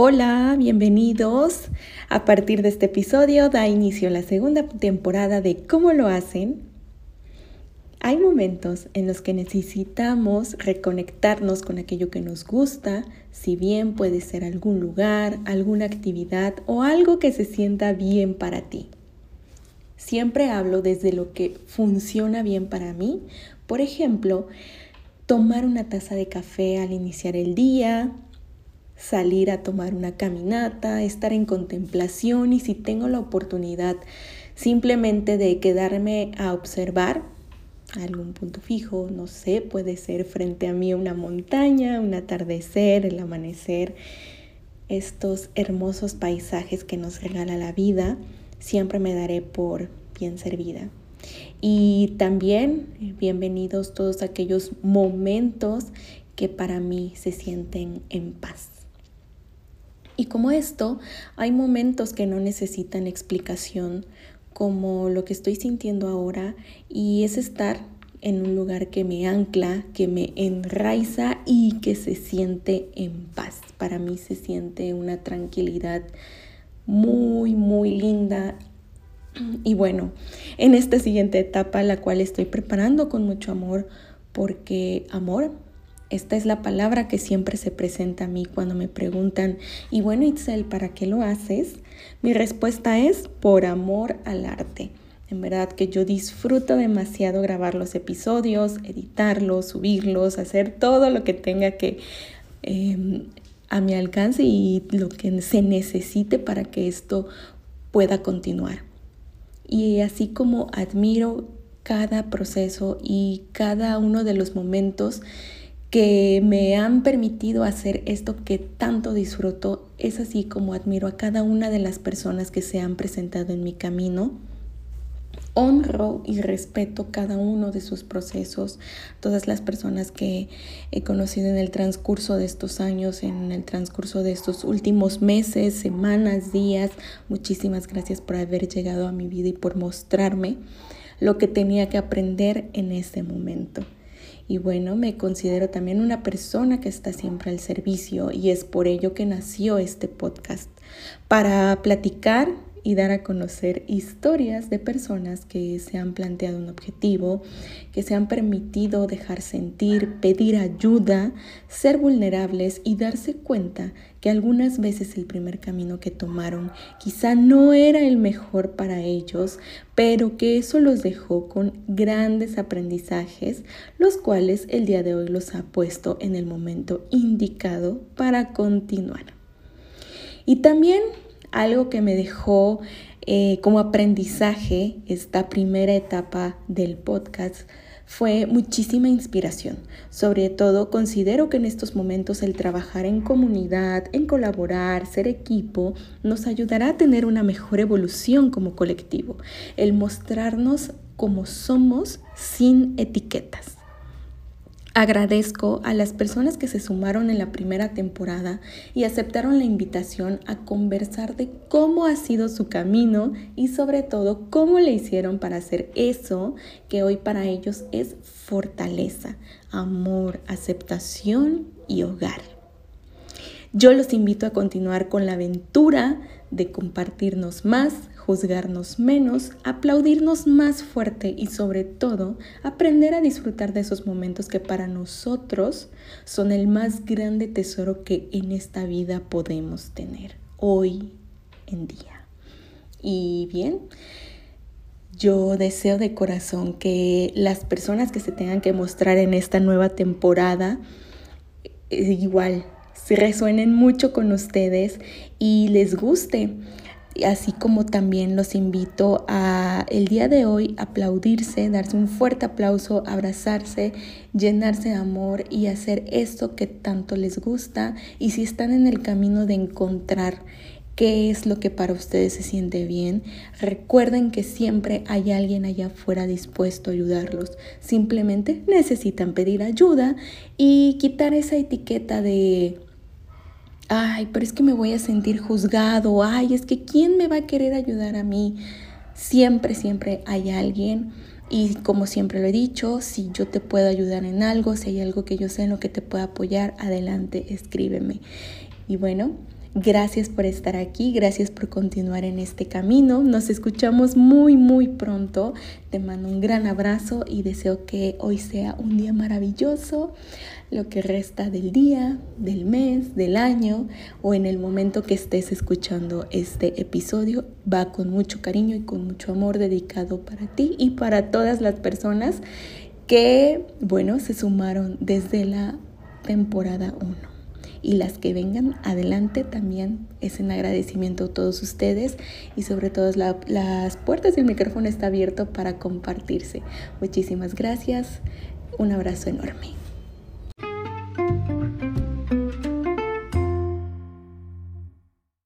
Hola, bienvenidos. A partir de este episodio da inicio la segunda temporada de ¿Cómo lo hacen? Hay momentos en los que necesitamos reconectarnos con aquello que nos gusta, si bien puede ser algún lugar, alguna actividad o algo que se sienta bien para ti. Siempre hablo desde lo que funciona bien para mí. Por ejemplo, tomar una taza de café al iniciar el día, salir a tomar una caminata, estar en contemplación y si tengo la oportunidad simplemente de quedarme a observar algún punto fijo, no sé, puede ser frente a mí una montaña, un atardecer, el amanecer, estos hermosos paisajes que nos regala la vida, siempre me daré por bien servida. Y también bienvenidos todos aquellos momentos que para mí se sienten en paz. Y como esto, hay momentos que no necesitan explicación, como lo que estoy sintiendo ahora, y es estar en un lugar que me ancla, que me enraiza y que se siente en paz. Para mí se siente una tranquilidad muy, muy linda. Y bueno, en esta siguiente etapa, la cual estoy preparando con mucho amor, porque amor esta es la palabra que siempre se presenta a mí cuando me preguntan, y bueno, Itzel, ¿para qué lo haces? Mi respuesta es por amor al arte. En verdad que yo disfruto demasiado grabar los episodios, editarlos, subirlos, hacer todo lo que tenga que em, a mi alcance y lo que se necesite para que esto pueda continuar. Y así como admiro cada proceso y cada uno de los momentos que me han permitido hacer esto que tanto disfruto. Es así como admiro a cada una de las personas que se han presentado en mi camino. Honro y respeto cada uno de sus procesos, todas las personas que he conocido en el transcurso de estos años, en el transcurso de estos últimos meses, semanas, días. Muchísimas gracias por haber llegado a mi vida y por mostrarme lo que tenía que aprender en ese momento. Y bueno, me considero también una persona que está siempre al servicio y es por ello que nació este podcast, para platicar y dar a conocer historias de personas que se han planteado un objetivo, que se han permitido dejar sentir, pedir ayuda, ser vulnerables y darse cuenta que algunas veces el primer camino que tomaron quizá no era el mejor para ellos, pero que eso los dejó con grandes aprendizajes, los cuales el día de hoy los ha puesto en el momento indicado para continuar. Y también algo que me dejó eh, como aprendizaje esta primera etapa del podcast fue muchísima inspiración. Sobre todo considero que en estos momentos el trabajar en comunidad, en colaborar, ser equipo, nos ayudará a tener una mejor evolución como colectivo. El mostrarnos como somos sin etiquetas. Agradezco a las personas que se sumaron en la primera temporada y aceptaron la invitación a conversar de cómo ha sido su camino y sobre todo cómo le hicieron para hacer eso que hoy para ellos es fortaleza, amor, aceptación y hogar. Yo los invito a continuar con la aventura de compartirnos más, juzgarnos menos, aplaudirnos más fuerte y sobre todo aprender a disfrutar de esos momentos que para nosotros son el más grande tesoro que en esta vida podemos tener hoy en día. Y bien, yo deseo de corazón que las personas que se tengan que mostrar en esta nueva temporada, eh, igual, resuenen mucho con ustedes y les guste así como también los invito a el día de hoy aplaudirse, darse un fuerte aplauso, abrazarse, llenarse de amor y hacer esto que tanto les gusta y si están en el camino de encontrar qué es lo que para ustedes se siente bien, recuerden que siempre hay alguien allá afuera dispuesto a ayudarlos. Simplemente necesitan pedir ayuda y quitar esa etiqueta de ay, pero es que me voy a sentir juzgado, ay, es que ¿quién me va a querer ayudar a mí? Siempre, siempre hay alguien. Y como siempre lo he dicho, si yo te puedo ayudar en algo, si hay algo que yo sé en lo que te pueda apoyar, adelante, escríbeme. Y bueno, Gracias por estar aquí, gracias por continuar en este camino. Nos escuchamos muy, muy pronto. Te mando un gran abrazo y deseo que hoy sea un día maravilloso, lo que resta del día, del mes, del año o en el momento que estés escuchando este episodio. Va con mucho cariño y con mucho amor dedicado para ti y para todas las personas que, bueno, se sumaron desde la temporada 1 y las que vengan adelante también es en agradecimiento a todos ustedes y sobre todo las puertas del micrófono está abierto para compartirse. Muchísimas gracias, un abrazo enorme.